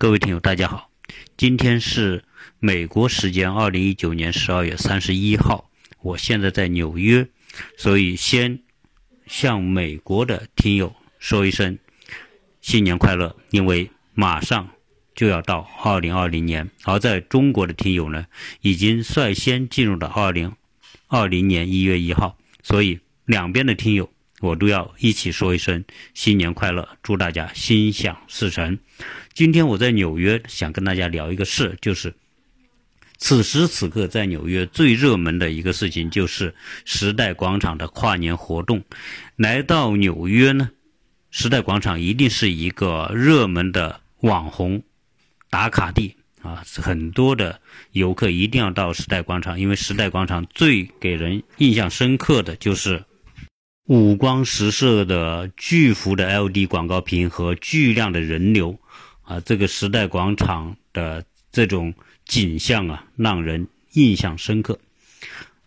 各位听友，大家好，今天是美国时间二零一九年十二月三十一号，我现在在纽约，所以先向美国的听友说一声新年快乐，因为马上就要到二零二零年，而在中国的听友呢，已经率先进入了二零二零年一月一号，所以两边的听友。我都要一起说一声新年快乐，祝大家心想事成。今天我在纽约，想跟大家聊一个事，就是此时此刻在纽约最热门的一个事情，就是时代广场的跨年活动。来到纽约呢，时代广场一定是一个热门的网红打卡地啊，很多的游客一定要到时代广场，因为时代广场最给人印象深刻的就是。五光十色的巨幅的 LED 广告屏和巨量的人流，啊，这个时代广场的这种景象啊，让人印象深刻。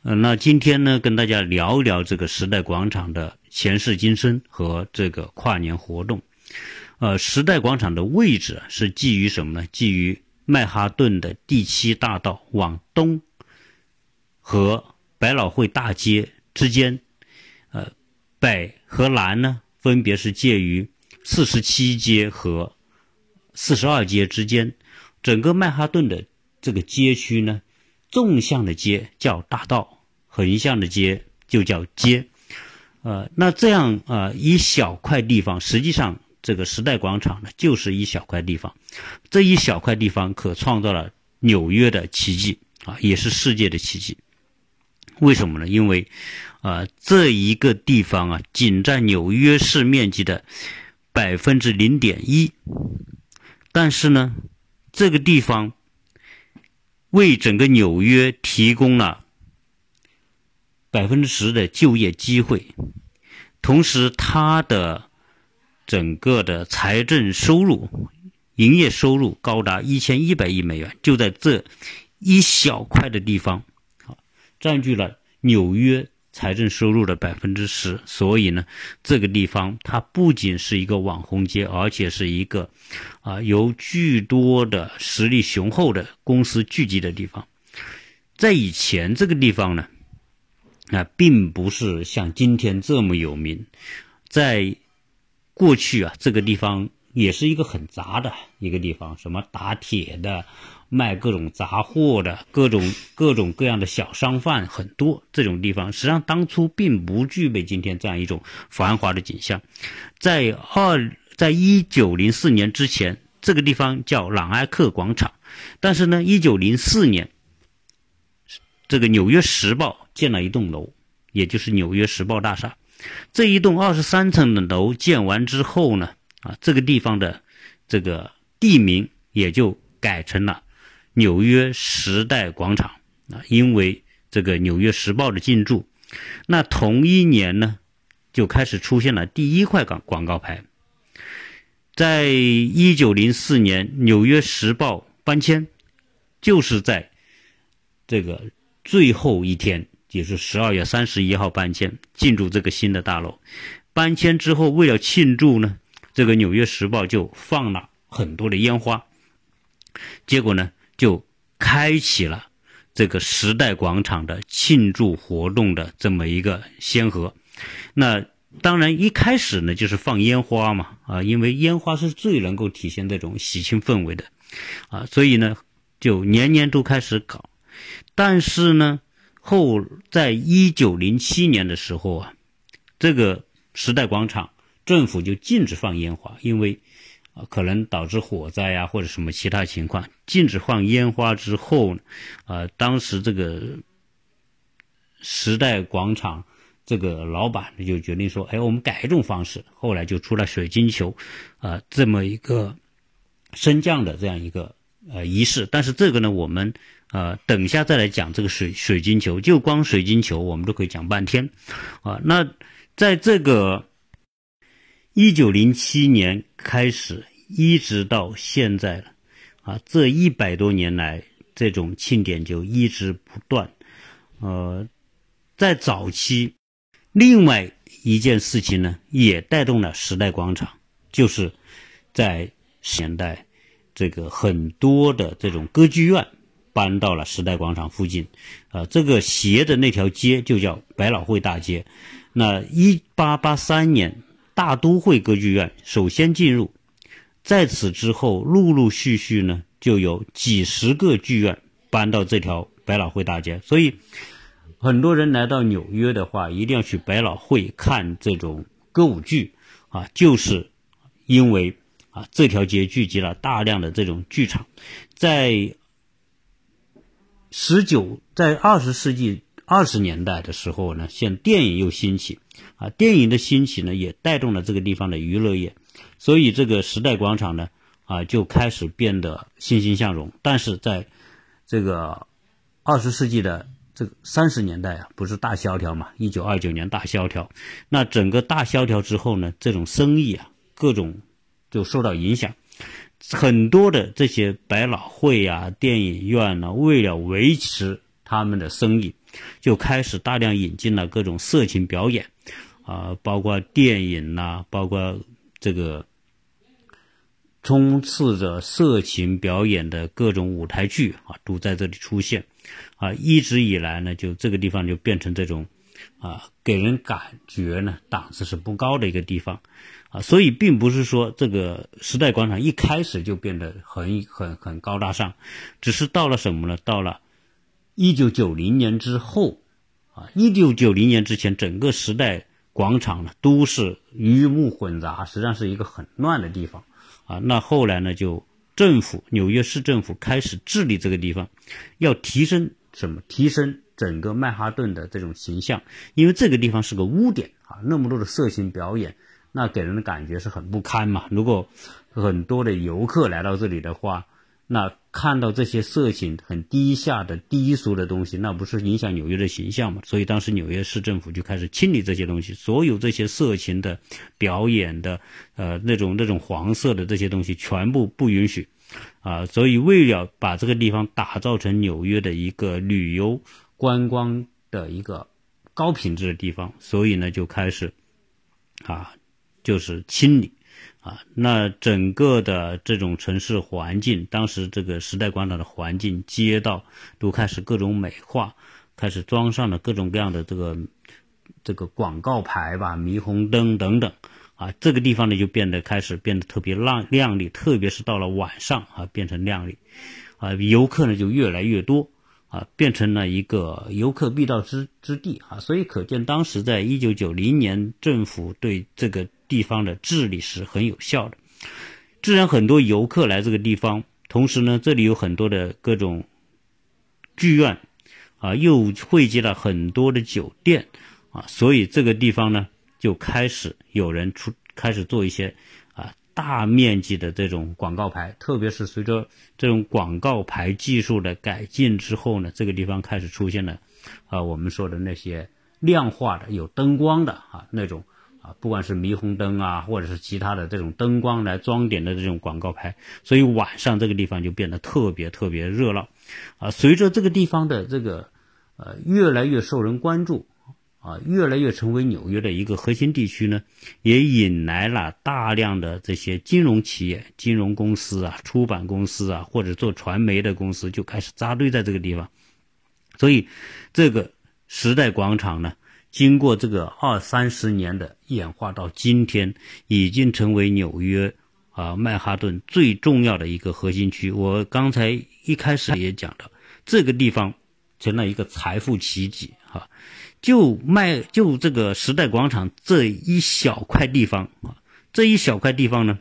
呃，那今天呢，跟大家聊一聊这个时代广场的前世今生和这个跨年活动。呃，时代广场的位置是基于什么呢？基于曼哈顿的第七大道往东和百老汇大街之间。呃北和南呢，分别是介于四十七街和四十二街之间。整个曼哈顿的这个街区呢，纵向的街叫大道，横向的街就叫街。呃，那这样啊，一小块地方，实际上这个时代广场呢，就是一小块地方。这一小块地方可创造了纽约的奇迹啊，也是世界的奇迹。为什么呢？因为，啊，这一个地方啊，仅占纽约市面积的百分之零点一，但是呢，这个地方为整个纽约提供了百分之十的就业机会，同时它的整个的财政收入、营业收入高达一千一百亿美元，就在这一小块的地方。占据了纽约财政收入的百分之十，所以呢，这个地方它不仅是一个网红街，而且是一个啊由巨多的实力雄厚的公司聚集的地方。在以前这个地方呢，啊，并不是像今天这么有名。在过去啊，这个地方也是一个很杂的一个地方，什么打铁的。卖各种杂货的各种各种各样的小商贩很多，这种地方实际上当初并不具备今天这样一种繁华的景象。在二，在一九零四年之前，这个地方叫朗埃克广场，但是呢，一九零四年，这个《纽约时报》建了一栋楼，也就是纽约时报大厦。这一栋二十三层的楼建完之后呢，啊，这个地方的这个地名也就改成了。纽约时代广场啊，因为这个《纽约时报》的进驻，那同一年呢，就开始出现了第一块广广告牌。在一九零四年，《纽约时报》搬迁，就是在这个最后一天，也是十二月三十一号搬迁进驻这个新的大楼。搬迁之后，为了庆祝呢，这个《纽约时报》就放了很多的烟花，结果呢。就开启了这个时代广场的庆祝活动的这么一个先河。那当然一开始呢就是放烟花嘛，啊，因为烟花是最能够体现这种喜庆氛围的，啊，所以呢就年年都开始搞。但是呢后在一九零七年的时候啊，这个时代广场政府就禁止放烟花，因为。啊，可能导致火灾呀，或者什么其他情况，禁止放烟花之后，啊，当时这个时代广场这个老板就决定说，哎，我们改一种方式。后来就出了水晶球，啊，这么一个升降的这样一个呃仪式。但是这个呢，我们呃等一下再来讲这个水水晶球，就光水晶球我们都可以讲半天，啊，那在这个。一九零七年开始，一直到现在了，啊，这一百多年来，这种庆典就一直不断。呃，在早期，另外一件事情呢，也带动了时代广场，就是在年代，这个很多的这种歌剧院搬到了时代广场附近，啊，这个斜的那条街就叫百老汇大街。那一八八三年，大都会歌剧院首先进入，在此之后，陆陆续续呢，就有几十个剧院搬到这条百老汇大街。所以，很多人来到纽约的话，一定要去百老汇看这种歌舞剧啊，就是因为啊，这条街聚集了大量的这种剧场，在十九，在二十世纪。二十年代的时候呢，现电影又兴起，啊，电影的兴起呢，也带动了这个地方的娱乐业，所以这个时代广场呢，啊，就开始变得欣欣向荣。但是在这个二十世纪的这个三十年代啊，不是大萧条嘛？一九二九年大萧条，那整个大萧条之后呢，这种生意啊，各种就受到影响，很多的这些百老汇啊、电影院呢，为了维持他们的生意。就开始大量引进了各种色情表演，啊，包括电影呐，包括这个充斥着色情表演的各种舞台剧啊，都在这里出现，啊，一直以来呢，就这个地方就变成这种，啊，给人感觉呢档次是不高的一个地方，啊，所以并不是说这个时代广场一开始就变得很很很高大上，只是到了什么呢？到了。一九九零年之后，啊，一九九零年之前，整个时代广场呢都是鱼目混杂，实际上是一个很乱的地方，啊，那后来呢，就政府纽约市政府开始治理这个地方，要提升什么？提升整个曼哈顿的这种形象，因为这个地方是个污点啊，那么多的色情表演，那给人的感觉是很不堪嘛。如果很多的游客来到这里的话，那看到这些色情很低下的低俗的东西，那不是影响纽约的形象吗？所以当时纽约市政府就开始清理这些东西，所有这些色情的表演的，呃，那种那种黄色的这些东西全部不允许，啊，所以为了把这个地方打造成纽约的一个旅游观光的一个高品质的地方，所以呢就开始，啊，就是清理。啊，那整个的这种城市环境，当时这个时代广场的环境、街道都开始各种美化，开始装上了各种各样的这个这个广告牌吧、霓虹灯等等。啊，这个地方呢就变得开始变得特别亮亮丽，特别是到了晚上啊，变成亮丽。啊，游客呢就越来越多，啊，变成了一个游客必到之之地啊。所以可见，当时在一九九零年，政府对这个。地方的治理是很有效的，自然很多游客来这个地方，同时呢，这里有很多的各种剧院，啊，又汇集了很多的酒店，啊，所以这个地方呢，就开始有人出开始做一些啊大面积的这种广告牌，特别是随着这种广告牌技术的改进之后呢，这个地方开始出现了啊我们说的那些亮化的有灯光的啊那种。啊，不管是霓虹灯啊，或者是其他的这种灯光来装点的这种广告牌，所以晚上这个地方就变得特别特别热闹。啊，随着这个地方的这个呃越来越受人关注，啊，越来越成为纽约的一个核心地区呢，也引来了大量的这些金融企业、金融公司啊、出版公司啊，或者做传媒的公司就开始扎堆在这个地方。所以，这个时代广场呢。经过这个二三十年的演化，到今天已经成为纽约啊曼哈顿最重要的一个核心区。我刚才一开始也讲了，这个地方成了一个财富奇迹啊！就卖就这个时代广场这一小块地方啊，这一小块地方呢，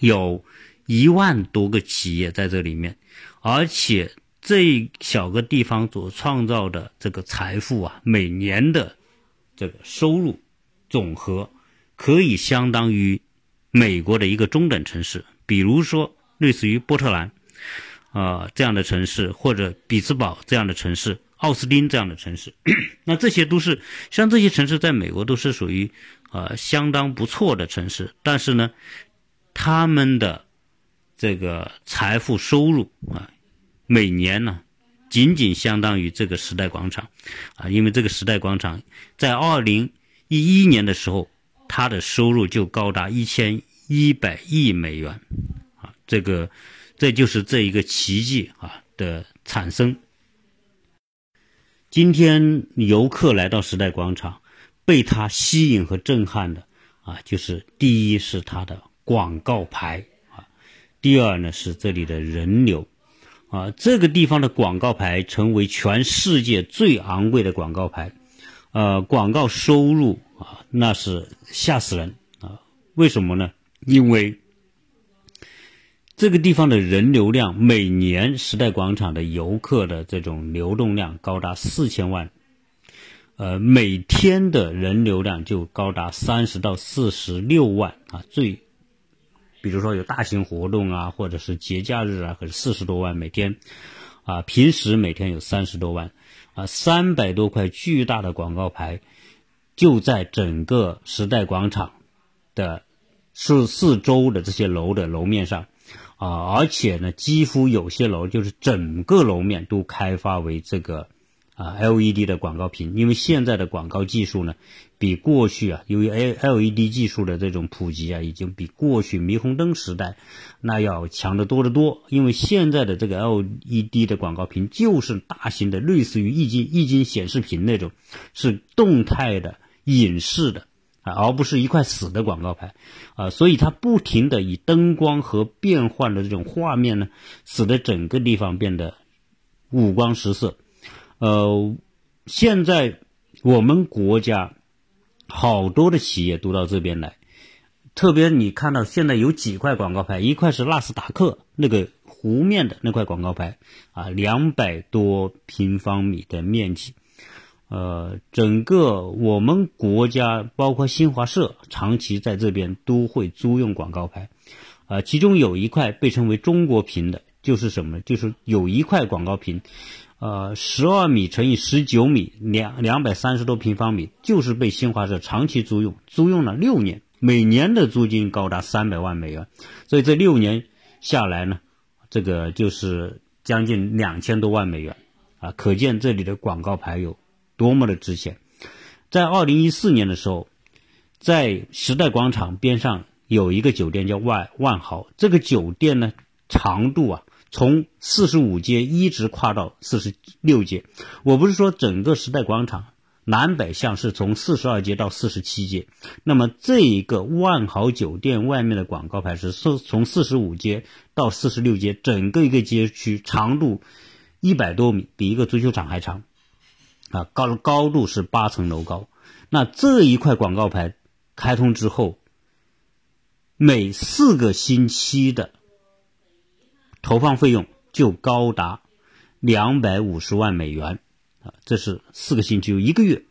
有一万多个企业在这里面，而且。这一小个地方所创造的这个财富啊，每年的这个收入总和，可以相当于美国的一个中等城市，比如说类似于波特兰啊这样的城市，或者比兹堡这样的城市，奥斯汀这样的城市。那这些都是像这些城市，在美国都是属于啊相当不错的城市，但是呢，他们的这个财富收入啊。每年呢，仅仅相当于这个时代广场，啊，因为这个时代广场在二零一一年的时候，它的收入就高达一千一百亿美元，啊，这个，这就是这一个奇迹啊的产生。今天游客来到时代广场，被它吸引和震撼的啊，就是第一是它的广告牌啊，第二呢是这里的人流。啊。这个地方的广告牌成为全世界最昂贵的广告牌，呃，广告收入啊那是吓死人啊！为什么呢？因为这个地方的人流量，每年时代广场的游客的这种流动量高达四千万，呃，每天的人流量就高达三十到四十六万啊。最，比如说有大型活动啊，或者是节假日啊，可是四十多万每天，啊，平时每天有三十多万，啊，三百多块巨大的广告牌，就在整个时代广场的四四周的这些楼的楼面上。啊，而且呢，几乎有些楼就是整个楼面都开发为这个啊 LED 的广告屏，因为现在的广告技术呢，比过去啊，由于 L LED 技术的这种普及啊，已经比过去霓虹灯时代那要强得多得多。因为现在的这个 LED 的广告屏就是大型的，类似于液晶液晶显示屏那种，是动态的、隐视的。啊，而不是一块死的广告牌，啊，所以它不停的以灯光和变换的这种画面呢，使得整个地方变得五光十色。呃，现在我们国家好多的企业都到这边来，特别你看到现在有几块广告牌，一块是纳斯达克那个湖面的那块广告牌，啊，两百多平方米的面积。呃，整个我们国家包括新华社长期在这边都会租用广告牌，啊，其中有一块被称为中国屏的，就是什么？就是有一块广告屏，呃，十二米乘以十九米，两两百三十多平方米，就是被新华社长期租用，租用了六年，每年的租金高达三百万美元，所以这六年下来呢，这个就是将近两千多万美元，啊，可见这里的广告牌有。多么的值钱！在二零一四年的时候，在时代广场边上有一个酒店叫万万豪。这个酒店呢，长度啊，从四十五街一直跨到四十六街。我不是说整个时代广场南北向是从四十二街到四十七街，那么这一个万豪酒店外面的广告牌是四从四十五街到四十六街，整个一个街区长度一百多米，比一个足球场还长。啊，高高度是八层楼高。那这一块广告牌开通之后，每四个星期的投放费用就高达两百五十万美元啊！这是四个星期，一个月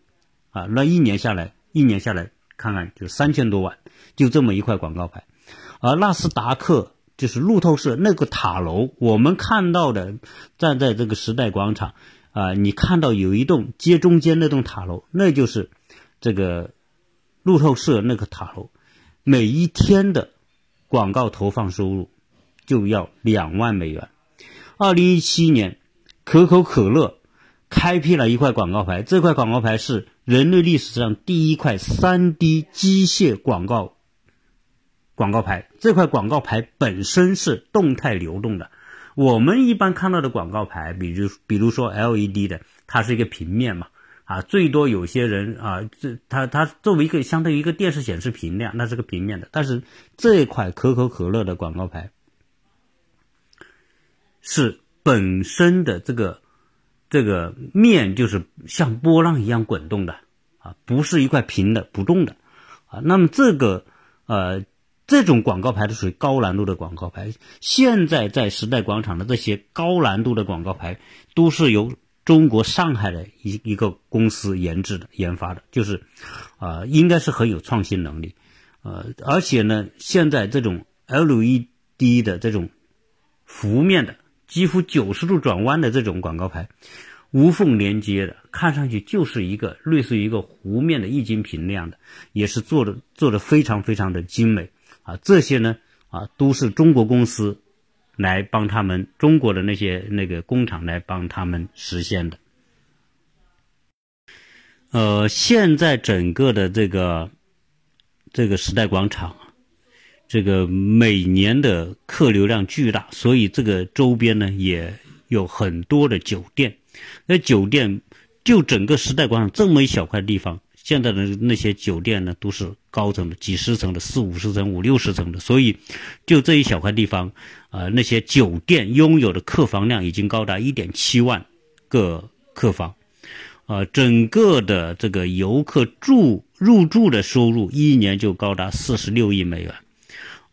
啊，那一年下来，一年下来看看就三千多万，就这么一块广告牌。而纳斯达克就是路透社那个塔楼，我们看到的站在这个时代广场。啊，你看到有一栋街中间那栋塔楼，那就是这个路透社那个塔楼，每一天的广告投放收入就要两万美元。二零一七年，可口可乐开辟了一块广告牌，这块广告牌是人类历史上第一块三 D 机械广告广告牌。这块广告牌本身是动态流动的。我们一般看到的广告牌，比如比如说 LED 的，它是一个平面嘛，啊，最多有些人啊，这它它作为一个相当于一个电视显示屏那样，那是个平面的。但是这块可口可乐的广告牌是本身的这个这个面就是像波浪一样滚动的啊，不是一块平的不动的啊。那么这个呃。这种广告牌都属于高难度的广告牌。现在在时代广场的这些高难度的广告牌，都是由中国上海的一一个公司研制的、研发的，就是，啊，应该是很有创新能力，呃，而且呢，现在这种 LED 的这种弧面的、几乎九十度转弯的这种广告牌，无缝连接的，看上去就是一个类似于一个弧面的液晶屏那样的，也是做的做的非常非常的精美。啊，这些呢，啊，都是中国公司来帮他们，中国的那些那个工厂来帮他们实现的。呃，现在整个的这个这个时代广场，这个每年的客流量巨大，所以这个周边呢也有很多的酒店。那酒店就整个时代广场这么一小块地方，现在的那些酒店呢都是高层的，几十层的，四五十层、五六十层的，所以就这一小块地方，啊，那些酒店拥有的客房量已经高达一点七万个客房，啊，整个的这个游客住入住的收入一年就高达四十六亿美元，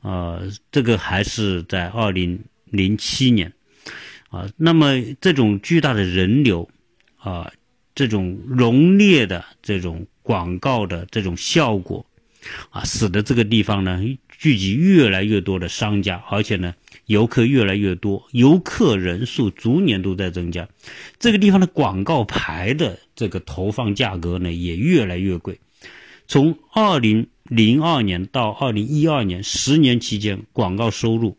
啊，这个还是在二零零七年。啊，那么这种巨大的人流，啊，这种浓烈的这种广告的这种效果，啊，使得这个地方呢聚集越来越多的商家，而且呢游客越来越多，游客人数逐年都在增加，这个地方的广告牌的这个投放价格呢也越来越贵，从二零零二年到二零一二年十年期间，广告收入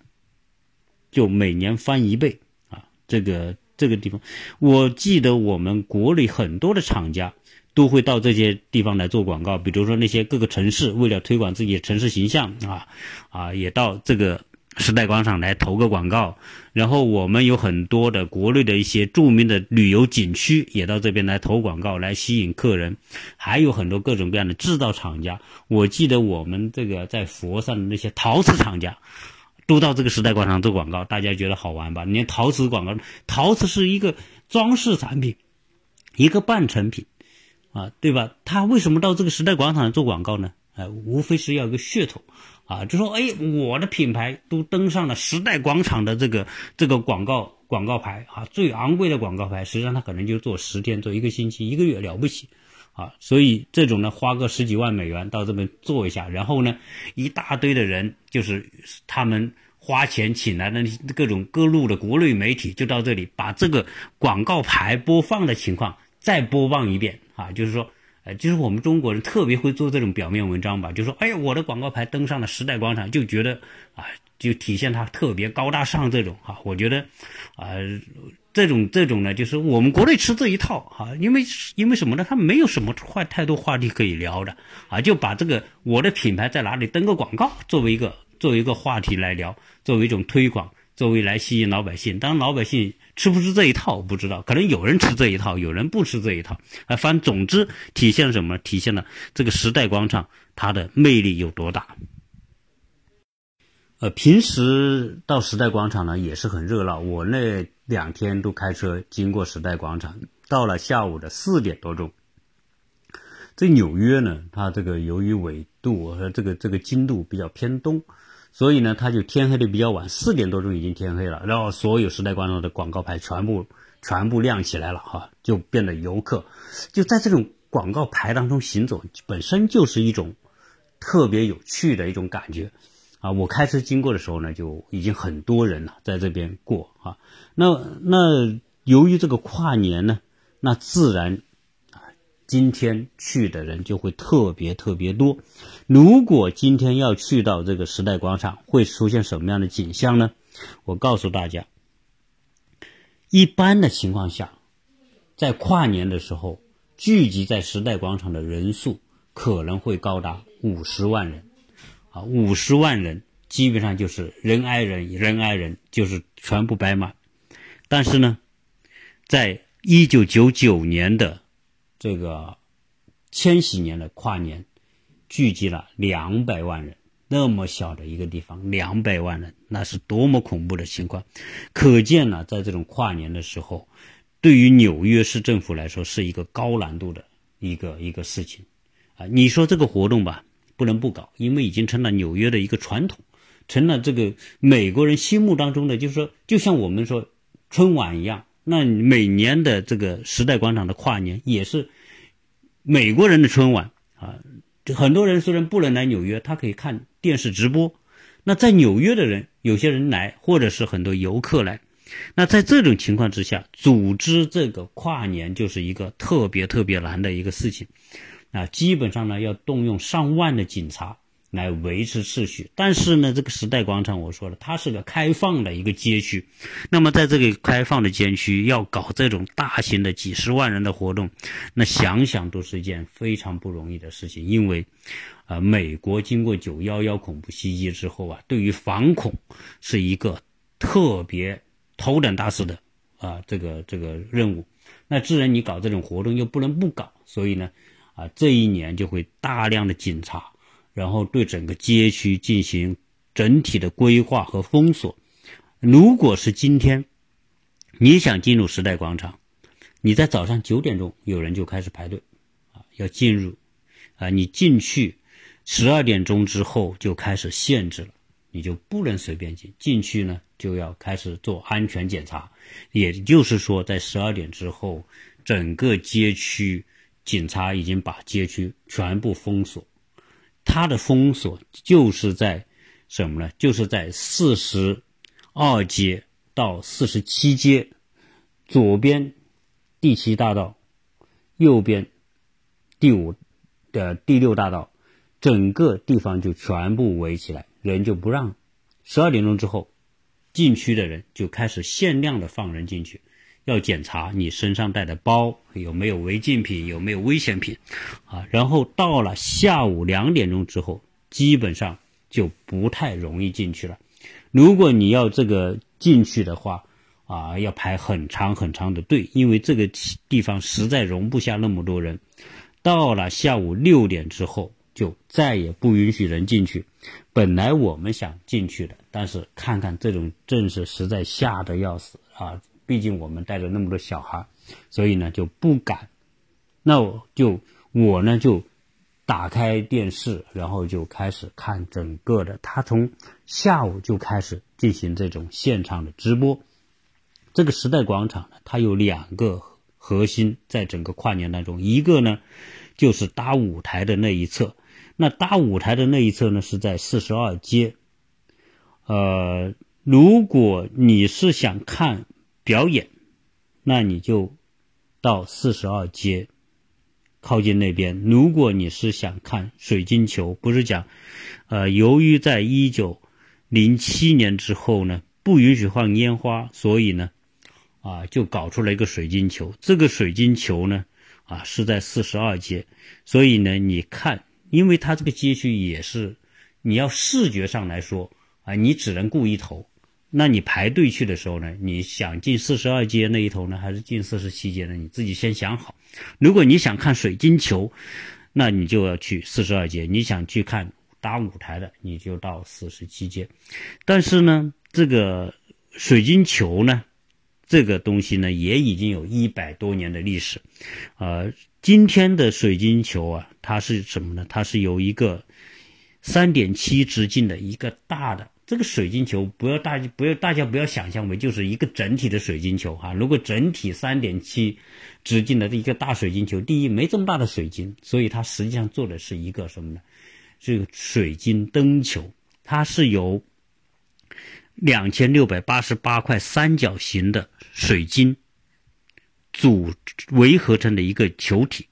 就每年翻一倍啊。这个这个地方，我记得我们国内很多的厂家都会到这些地方来做广告，比如说那些各个城市为了推广自己的城市形象啊啊，也到这个时代广场来投个广告。然后我们有很多的国内的一些著名的旅游景区也到这边来投广告，来吸引客人。还有很多各种各样的制造厂家，我记得我们这个在佛山的那些陶瓷厂家。都到这个时代广场做广告，大家觉得好玩吧？你看陶瓷广告，陶瓷是一个装饰产品，一个半成品，啊，对吧？他为什么到这个时代广场做广告呢？哎，无非是要一个噱头，啊，就说哎，我的品牌都登上了时代广场的这个这个广告广告牌啊，最昂贵的广告牌，实际上他可能就做十天，做一个星期，一个月了不起。啊，所以这种呢，花个十几万美元到这边做一下，然后呢，一大堆的人，就是他们花钱请来的各种各路的国内媒体，就到这里把这个广告牌播放的情况再播放一遍啊，就是说，呃，就是我们中国人特别会做这种表面文章吧，就说，哎呀，我的广告牌登上了时代广场，就觉得啊，就体现它特别高大上这种啊，我觉得，啊。这种这种呢，就是我们国内吃这一套哈，因为因为什么呢？他没有什么话太多话题可以聊的啊，就把这个我的品牌在哪里登个广告，作为一个作为一个话题来聊，作为一种推广，作为来吸引老百姓。当，老百姓吃不吃这一套不知道，可能有人吃这一套，有人不吃这一套啊。反正总之体现了什么？体现了这个时代广场它的魅力有多大。呃，平时到时代广场呢也是很热闹。我那两天都开车经过时代广场，到了下午的四点多钟。这纽约呢，它这个由于纬度和这个这个经度比较偏东，所以呢，它就天黑的比较晚，四点多钟已经天黑了。然后所有时代广场的广告牌全部全部亮起来了，哈，就变得游客就在这种广告牌当中行走，本身就是一种特别有趣的一种感觉。啊，我开车经过的时候呢，就已经很多人了，在这边过啊。那那由于这个跨年呢，那自然，今天去的人就会特别特别多。如果今天要去到这个时代广场，会出现什么样的景象呢？我告诉大家，一般的情况下，在跨年的时候，聚集在时代广场的人数可能会高达五十万人。啊，五十万人基本上就是人挨人，人挨人，就是全部摆满。但是呢，在一九九九年的这个千禧年的跨年，聚集了两百万人，那么小的一个地方，两百万人，那是多么恐怖的情况！可见呢，在这种跨年的时候，对于纽约市政府来说，是一个高难度的一个一个事情。啊，你说这个活动吧？不能不搞，因为已经成了纽约的一个传统，成了这个美国人心目当中的，就是说，就像我们说春晚一样，那每年的这个时代广场的跨年也是美国人的春晚啊。很多人虽然不能来纽约，他可以看电视直播。那在纽约的人，有些人来，或者是很多游客来，那在这种情况之下，组织这个跨年就是一个特别特别难的一个事情。啊，基本上呢要动用上万的警察，来维持秩序。但是呢，这个时代广场我说了，它是个开放的一个街区。那么在这个开放的街区要搞这种大型的几十万人的活动，那想想都是一件非常不容易的事情。因为，啊，美国经过九幺幺恐怖袭击之后啊，对于反恐是一个特别头等大事的啊，这个这个任务。那自然你搞这种活动又不能不搞，所以呢，啊，这一年就会大量的警察，然后对整个街区进行整体的规划和封锁。如果是今天，你想进入时代广场，你在早上九点钟有人就开始排队，啊，要进入，啊，你进去十二点钟之后就开始限制了。你就不能随便进，进去呢就要开始做安全检查，也就是说，在十二点之后，整个街区警察已经把街区全部封锁。它的封锁就是在什么呢？就是在四十二街到四十七街，左边第七大道，右边第五的第六大道，整个地方就全部围起来。人就不让，十二点钟之后，禁区的人就开始限量的放人进去，要检查你身上带的包有没有违禁品，有没有危险品，啊，然后到了下午两点钟之后，基本上就不太容易进去了。如果你要这个进去的话，啊，要排很长很长的队，因为这个地方实在容不下那么多人。到了下午六点之后。就再也不允许人进去。本来我们想进去的，但是看看这种阵势，实在吓得要死啊！毕竟我们带着那么多小孩，所以呢就不敢。那我就我呢就打开电视，然后就开始看整个的。他从下午就开始进行这种现场的直播。这个时代广场呢，它有两个核心，在整个跨年当中，一个呢就是搭舞台的那一侧。那搭舞台的那一侧呢，是在四十二街。呃，如果你是想看表演，那你就到四十二街靠近那边。如果你是想看水晶球，不是讲，呃，由于在一九零七年之后呢，不允许放烟花，所以呢，啊，就搞出了一个水晶球。这个水晶球呢，啊，是在四十二街，所以呢，你看。因为它这个街区也是，你要视觉上来说啊，你只能顾一头。那你排队去的时候呢，你想进四十二街那一头呢，还是进四十七街呢？你自己先想好。如果你想看水晶球，那你就要去四十二街；你想去看搭舞台的，你就到四十七街。但是呢，这个水晶球呢，这个东西呢，也已经有一百多年的历史，呃。今天的水晶球啊，它是什么呢？它是有一个三点七直径的一个大的这个水晶球，不要大不要大家不要想象为就是一个整体的水晶球哈。如果整体三点七直径的一个大水晶球，第一没这么大的水晶，所以它实际上做的是一个什么呢？这个水晶灯球，它是由两千六百八十八块三角形的水晶。组围合成的一个球体，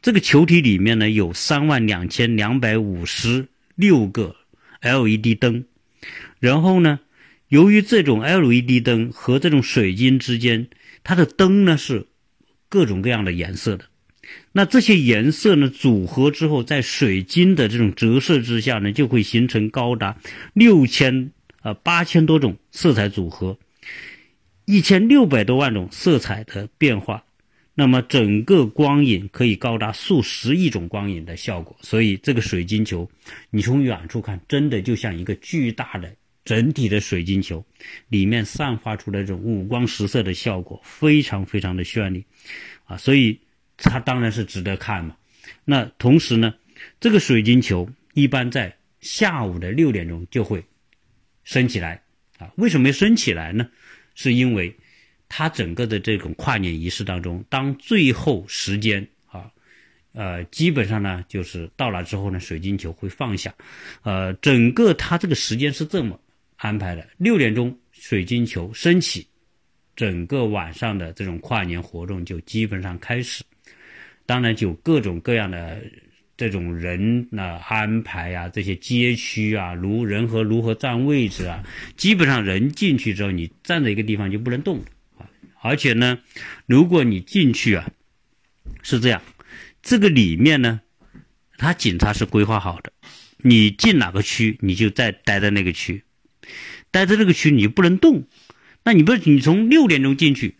这个球体里面呢有三万两千两百五十六个 LED 灯，然后呢，由于这种 LED 灯和这种水晶之间，它的灯呢是各种各样的颜色的，那这些颜色呢组合之后，在水晶的这种折射之下呢，就会形成高达六千呃八千多种色彩组合。一千六百多万种色彩的变化，那么整个光影可以高达数十亿种光影的效果。所以这个水晶球，你从远处看，真的就像一个巨大的整体的水晶球，里面散发出的这种五光十色的效果，非常非常的绚丽，啊，所以它当然是值得看嘛。那同时呢，这个水晶球一般在下午的六点钟就会升起来，啊，为什么要升起来呢？是因为，它整个的这种跨年仪式当中，当最后时间啊，呃，基本上呢，就是到了之后呢，水晶球会放下，呃，整个它这个时间是这么安排的：六点钟水晶球升起，整个晚上的这种跨年活动就基本上开始。当然，就各种各样的这种人呢安排啊，这些街区啊，如人和如何占位置啊，基本上人进去之后，你站在一个地方就不能动。而且呢，如果你进去啊，是这样，这个里面呢，他警察是规划好的，你进哪个区，你就在待在那个区，待在这个区你就不能动。那你不是你从六点钟进去？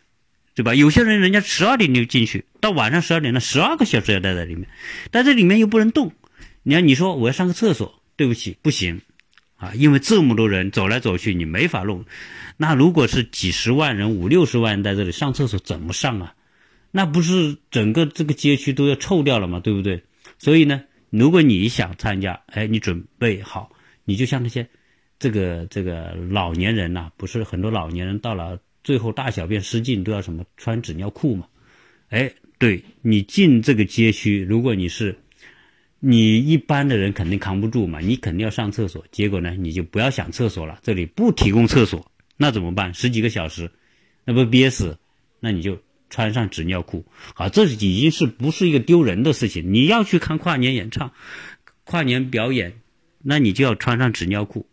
对吧？有些人人家十二点就进去，到晚上十二点，了十二个小时要待在里面，但这里面又不能动。你看，你说我要上个厕所，对不起，不行，啊，因为这么多人走来走去，你没法弄。那如果是几十万人、五六十万人在这里上厕所，怎么上啊？那不是整个这个街区都要臭掉了吗？对不对？所以呢，如果你想参加，哎，你准备好，你就像那些这个这个老年人呐，不是很多老年人到了。最后大小便失禁都要什么穿纸尿裤嘛？哎，对你进这个街区，如果你是你一般的人肯定扛不住嘛，你肯定要上厕所。结果呢，你就不要想厕所了，这里不提供厕所，那怎么办？十几个小时，那不憋死？那你就穿上纸尿裤。好，这已经是不是一个丢人的事情？你要去看跨年演唱、跨年表演，那你就要穿上纸尿裤。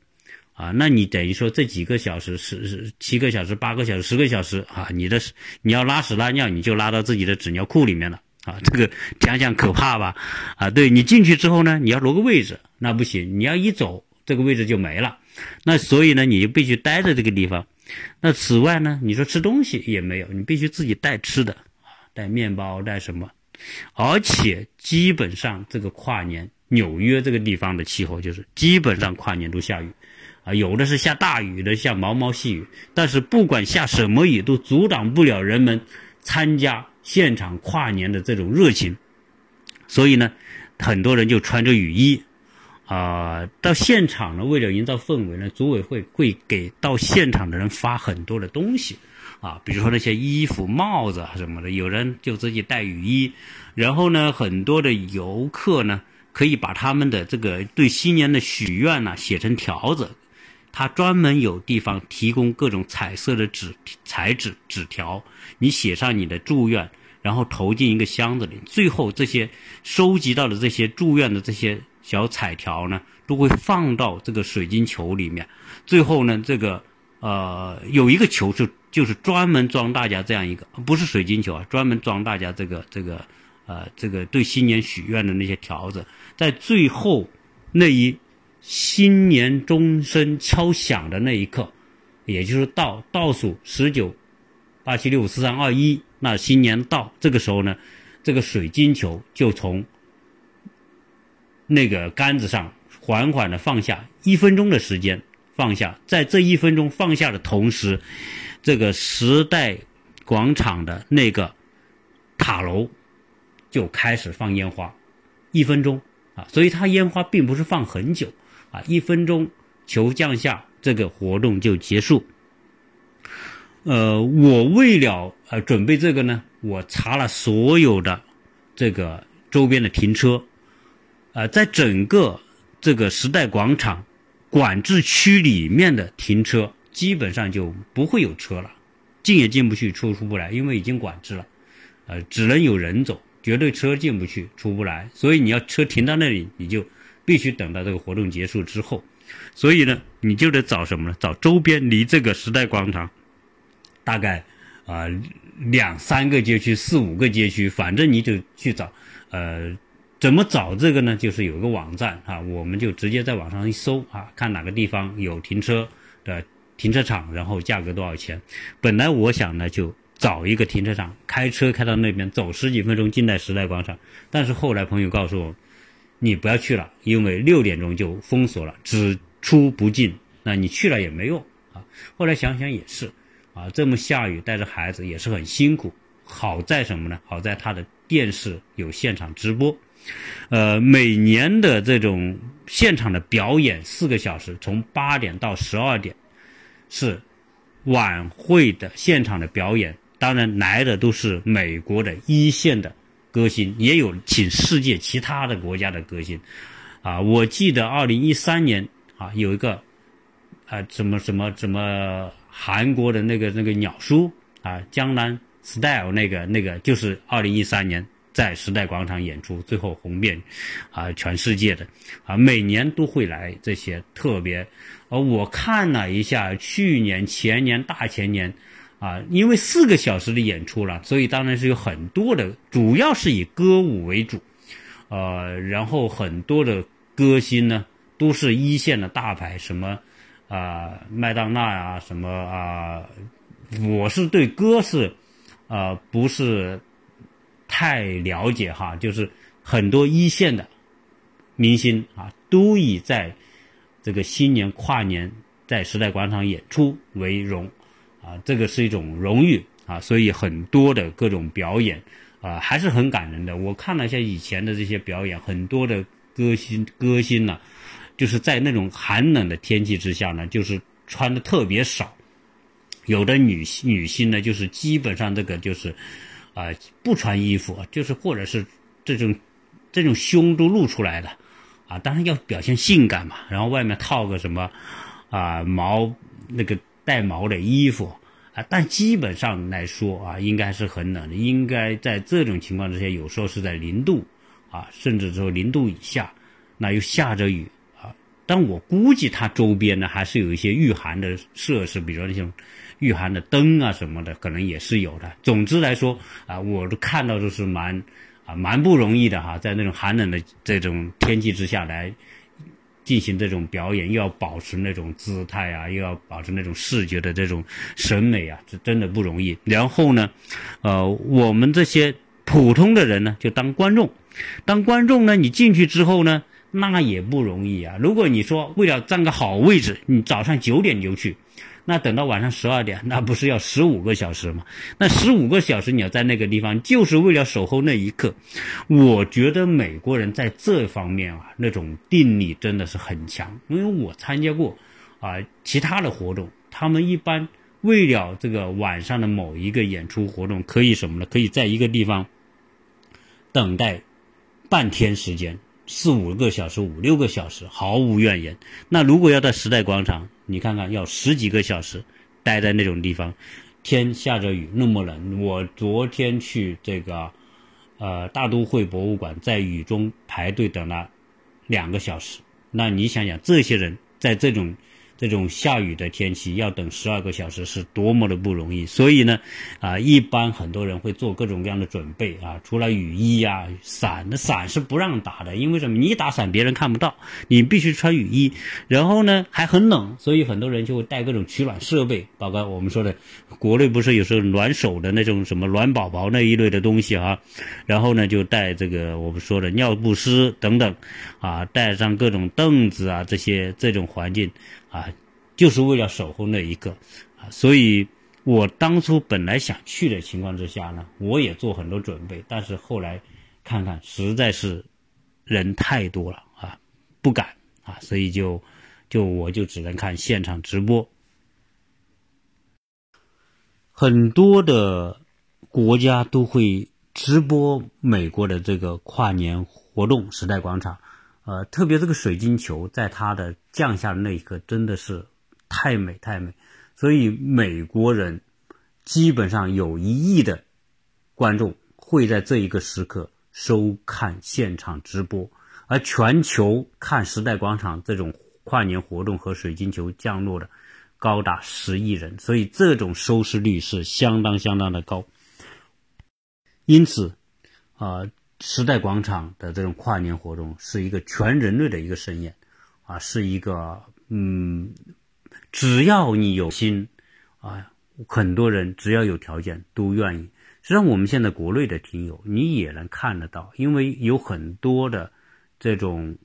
啊，那你等于说这几个小时十十七个小时、八个小时、十个小时啊，你的你要拉屎拉尿，你就拉到自己的纸尿裤里面了啊，这个想想可怕吧？啊，对你进去之后呢，你要挪个位置，那不行，你要一走，这个位置就没了。那所以呢，你就必须待在这个地方。那此外呢，你说吃东西也没有，你必须自己带吃的带面包，带什么？而且基本上这个跨年，纽约这个地方的气候就是基本上跨年都下雨。啊，有的是下大雨的，下毛毛细雨，但是不管下什么雨，都阻挡不了人们参加现场跨年的这种热情。所以呢，很多人就穿着雨衣，啊，到现场呢，为了营造氛围呢，组委会会给到现场的人发很多的东西，啊，比如说那些衣服、帽子啊什么的，有人就自己带雨衣，然后呢，很多的游客呢，可以把他们的这个对新年的许愿呢写成条子。他专门有地方提供各种彩色的纸彩纸纸条，你写上你的祝愿，然后投进一个箱子里，最后这些收集到的这些祝愿的这些小彩条呢，都会放到这个水晶球里面。最后呢，这个呃有一个球是就是专门装大家这样一个，不是水晶球啊，专门装大家这个这个呃这个对新年许愿的那些条子，在最后那一。新年钟声敲响的那一刻，也就是倒倒数十九、八七六五四三二一，那新年到这个时候呢，这个水晶球就从那个杆子上缓缓的放下，一分钟的时间放下，在这一分钟放下的同时，这个时代广场的那个塔楼就开始放烟花，一分钟啊，所以它烟花并不是放很久。啊，一分钟求降下，这个活动就结束。呃，我为了呃准备这个呢，我查了所有的这个周边的停车，啊，在整个这个时代广场管制区里面的停车，基本上就不会有车了，进也进不去，出出不来，因为已经管制了，呃，只能有人走，绝对车进不去，出不来。所以你要车停到那里，你就。必须等到这个活动结束之后，所以呢，你就得找什么呢？找周边离这个时代广场大概啊两三个街区、四五个街区，反正你就去找。呃，怎么找这个呢？就是有个网站啊，我们就直接在网上一搜啊，看哪个地方有停车的停车场，然后价格多少钱。本来我想呢，就找一个停车场，开车开到那边，走十几分钟进在时代广场。但是后来朋友告诉我。你不要去了，因为六点钟就封锁了，只出不进。那你去了也没用啊。后来想想也是，啊，这么下雨带着孩子也是很辛苦。好在什么呢？好在他的电视有现场直播，呃，每年的这种现场的表演四个小时，从八点到十二点，是晚会的现场的表演。当然来的都是美国的一线的。歌星也有请世界其他的国家的歌星，啊，我记得二零一三年啊，有一个啊，什么什么什么韩国的那个那个鸟叔啊，江南 style 那个那个就是二零一三年在时代广场演出，最后红遍啊全世界的啊，每年都会来这些特别。呃，我看了一下，去年、前年、大前年，啊，因为四个小时的演出了，所以当然是有很多的，主要是以歌舞为主，呃，然后很多的歌星呢都是一线的大牌，什么啊麦当娜呀，什么啊，我是对歌是啊不是。太了解哈，就是很多一线的明星啊，都以在这个新年跨年在时代广场演出为荣啊，这个是一种荣誉啊，所以很多的各种表演啊，还是很感人的。我看了一下以前的这些表演，很多的歌星歌星呢，就是在那种寒冷的天气之下呢，就是穿的特别少，有的女女星呢，就是基本上这个就是。啊，不穿衣服，就是或者是这种这种胸都露出来的，啊，当然要表现性感嘛。然后外面套个什么啊毛那个带毛的衣服啊，但基本上来说啊，应该是很冷的。应该在这种情况之下，有时候是在零度啊，甚至说零度以下，那又下着雨啊。但我估计它周边呢还是有一些御寒的设施，比如那种。御寒的灯啊什么的，可能也是有的。总之来说啊，我都看到都是蛮啊蛮不容易的哈，在那种寒冷的这种天气之下来进行这种表演，又要保持那种姿态啊，又要保持那种视觉的这种审美啊，这真的不容易。然后呢，呃，我们这些普通的人呢，就当观众，当观众呢，你进去之后呢，那也不容易啊。如果你说为了占个好位置，你早上九点就去。那等到晚上十二点，那不是要十五个小时吗？那十五个小时你要在那个地方，就是为了守候那一刻。我觉得美国人在这方面啊，那种定力真的是很强。因为我参加过啊其他的活动，他们一般为了这个晚上的某一个演出活动，可以什么呢？可以在一个地方等待半天时间。四五个小时、五六个小时，毫无怨言。那如果要在时代广场，你看看要十几个小时，待在那种地方，天下着雨，那么冷。我昨天去这个，呃，大都会博物馆，在雨中排队等了两个小时。那你想想，这些人在这种。这种下雨的天气要等十二个小时是多么的不容易，所以呢，啊，一般很多人会做各种各样的准备啊，除了雨衣呀、伞，那伞是不让打的，因为什么？你打伞别人看不到，你必须穿雨衣。然后呢，还很冷，所以很多人就会带各种取暖设备，包括我们说的，国内不是有时候暖手的那种什么暖宝宝那一类的东西哈，然后呢，就带这个我们说的尿不湿等等，啊，带上各种凳子啊，这些这种环境。啊，就是为了守候那一个，啊，所以我当初本来想去的情况之下呢，我也做很多准备，但是后来看看实在是人太多了啊，不敢啊，所以就就我就只能看现场直播。很多的国家都会直播美国的这个跨年活动，时代广场。呃，特别这个水晶球在它的降下的那一刻，真的是太美太美，所以美国人基本上有一亿的观众会在这一个时刻收看现场直播，而全球看时代广场这种跨年活动和水晶球降落的高达十亿人，所以这种收视率是相当相当的高，因此啊。时代广场的这种跨年活动是一个全人类的一个盛宴，啊，是一个嗯，只要你有心，啊，很多人只要有条件都愿意。实际上，我们现在国内的听友你也能看得到，因为有很多的这种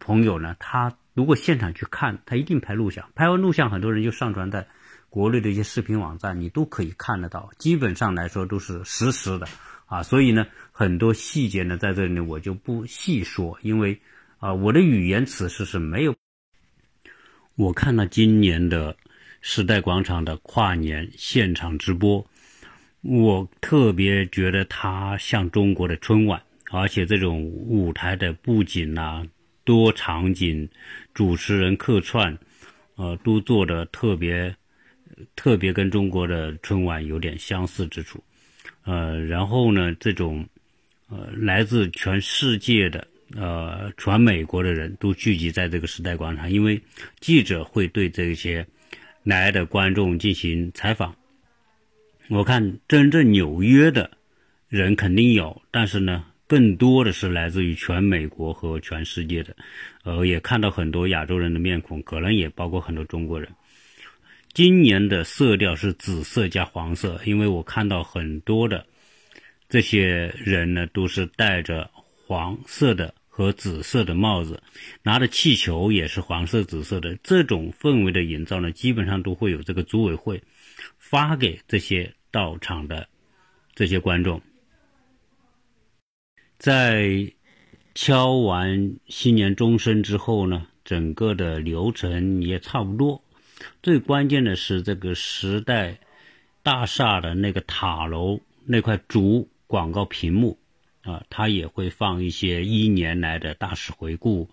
朋友呢，他如果现场去看，他一定拍录像，拍完录像，很多人就上传在国内的一些视频网站，你都可以看得到。基本上来说都是实时的。啊，所以呢，很多细节呢，在这里，我就不细说，因为啊，我的语言此时是没有。我看了今年的时代广场的跨年现场直播，我特别觉得它像中国的春晚，而且这种舞台的布景呐，多场景，主持人客串，呃，都做的特别特别跟中国的春晚有点相似之处。呃，然后呢，这种呃，来自全世界的呃，全美国的人都聚集在这个时代广场，因为记者会对这些来的观众进行采访。我看真正纽约的人肯定有，但是呢，更多的是来自于全美国和全世界的，呃，也看到很多亚洲人的面孔，可能也包括很多中国人。今年的色调是紫色加黄色，因为我看到很多的这些人呢，都是戴着黄色的和紫色的帽子，拿的气球也是黄色、紫色的。这种氛围的营造呢，基本上都会有这个组委会发给这些到场的这些观众。在敲完新年钟声之后呢，整个的流程也差不多。最关键的是这个时代大厦的那个塔楼那块竹广告屏幕啊，它也会放一些一年来的大事回顾，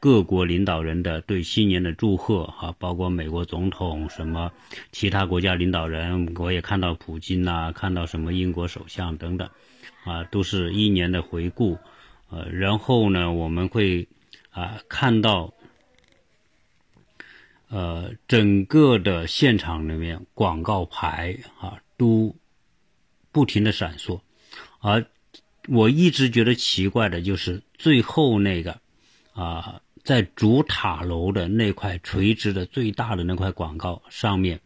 各国领导人的对新年的祝贺啊，包括美国总统什么其他国家领导人，我也看到普京呐，看到什么英国首相等等啊，都是一年的回顾，呃，然后呢，我们会啊看到。呃，整个的现场里面广告牌啊都不停的闪烁，而我一直觉得奇怪的就是最后那个啊，在主塔楼的那块垂直的最大的那块广告上面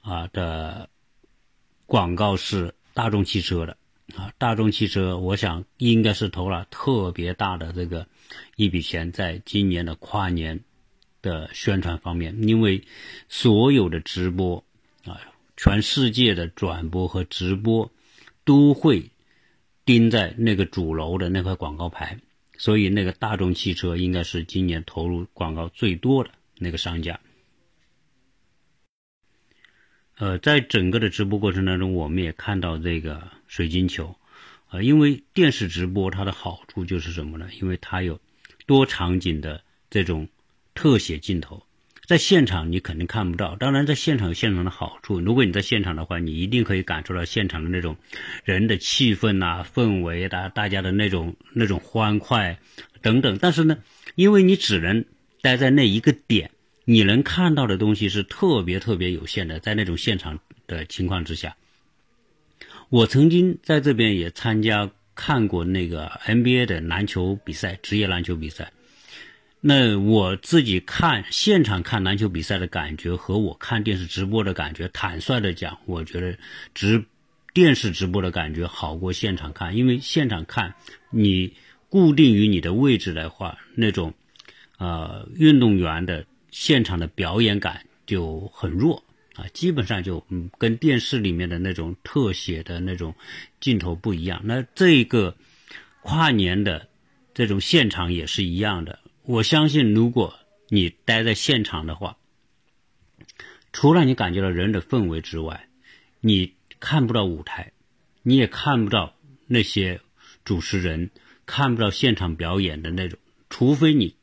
啊的广告是大众汽车的啊，大众汽车我想应该是投了特别大的这个一笔钱，在今年的跨年。的宣传方面，因为所有的直播啊，全世界的转播和直播都会钉在那个主楼的那块广告牌，所以那个大众汽车应该是今年投入广告最多的那个商家。呃，在整个的直播过程当中，我们也看到这个水晶球啊，因为电视直播它的好处就是什么呢？因为它有多场景的这种。特写镜头，在现场你肯定看不到。当然，在现场有现场的好处。如果你在现场的话，你一定可以感受到现场的那种人的气氛呐、氛围大大家的那种那种欢快等等。但是呢，因为你只能待在那一个点，你能看到的东西是特别特别有限的。在那种现场的情况之下，我曾经在这边也参加看过那个 NBA 的篮球比赛，职业篮球比赛。那我自己看现场看篮球比赛的感觉和我看电视直播的感觉，坦率的讲，我觉得直电视直播的感觉好过现场看，因为现场看你固定于你的位置的话，那种呃运动员的现场的表演感就很弱啊，基本上就嗯跟电视里面的那种特写的那种镜头不一样。那这个跨年的这种现场也是一样的。我相信，如果你待在现场的话，除了你感觉到人的氛围之外，你看不到舞台，你也看不到那些主持人，看不到现场表演的那种。除非你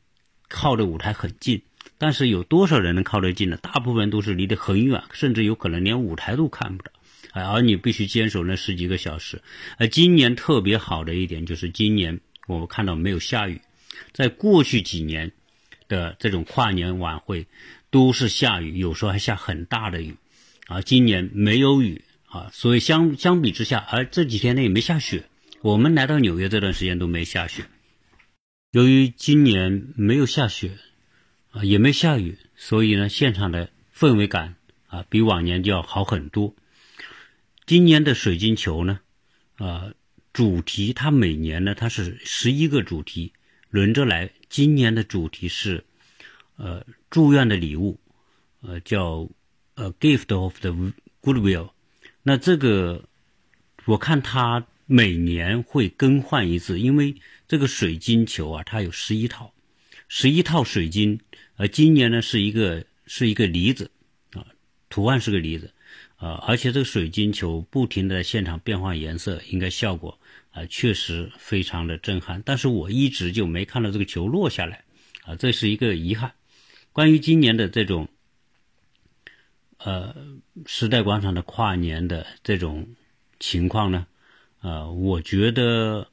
靠的舞台很近，但是有多少人能靠得近呢？大部分都是离得很远，甚至有可能连舞台都看不到。而你必须坚守那十几个小时。而今年特别好的一点就是，今年我们看到没有下雨。在过去几年的这种跨年晚会，都是下雨，有时候还下很大的雨，啊，今年没有雨啊，所以相相比之下，而这几天呢也没下雪。我们来到纽约这段时间都没下雪。由于今年没有下雪，啊，也没下雨，所以呢，现场的氛围感啊，比往年就要好很多。今年的水晶球呢，啊，主题它每年呢它是十一个主题。轮着来，今年的主题是，呃，祝愿的礼物，呃，叫呃，gift of the goodwill。那这个，我看它每年会更换一次，因为这个水晶球啊，它有十一套，十一套水晶，呃，今年呢是一个是一个梨子，啊，图案是个梨子，啊，而且这个水晶球不停的现场变换颜色，应该效果。啊，确实非常的震撼，但是我一直就没看到这个球落下来，啊，这是一个遗憾。关于今年的这种，呃，时代广场的跨年的这种情况呢，呃，我觉得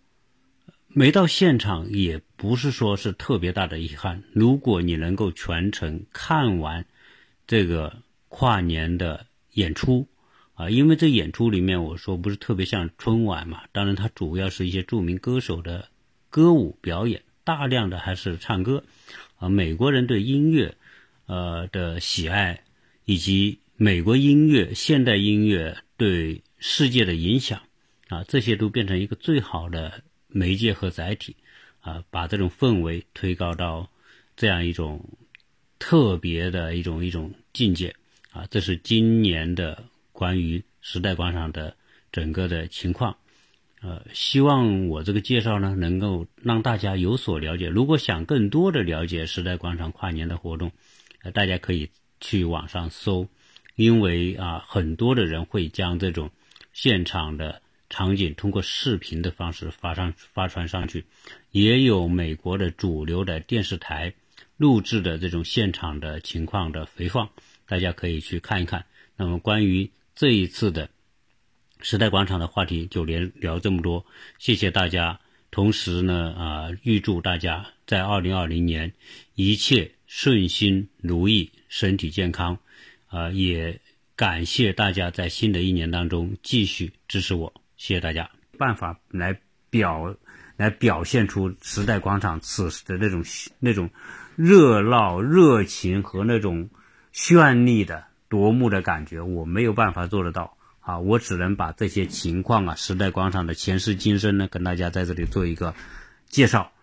没到现场也不是说是特别大的遗憾。如果你能够全程看完这个跨年的演出啊，因为这演出里面我说不是特别像春晚嘛，当然它主要是一些著名歌手的歌舞表演，大量的还是唱歌啊。美国人对音乐呃的喜爱，以及美国音乐现代音乐对世界的影响啊，这些都变成一个最好的。媒介和载体，啊，把这种氛围推高到这样一种特别的一种一种境界，啊，这是今年的关于时代广场的整个的情况，呃，希望我这个介绍呢能够让大家有所了解。如果想更多的了解时代广场跨年的活动，呃，大家可以去网上搜，因为啊，很多的人会将这种现场的。场景通过视频的方式发上发传上去，也有美国的主流的电视台录制的这种现场的情况的回放，大家可以去看一看。那么关于这一次的时代广场的话题就连聊这么多，谢谢大家。同时呢，啊，预祝大家在二零二零年一切顺心如意，身体健康。啊，也感谢大家在新的一年当中继续支持我。谢谢大家。办法来表，来表现出时代广场此时的那种那种热闹、热情和那种绚丽的夺目的感觉，我没有办法做得到啊！我只能把这些情况啊，时代广场的前世今生呢，跟大家在这里做一个介绍。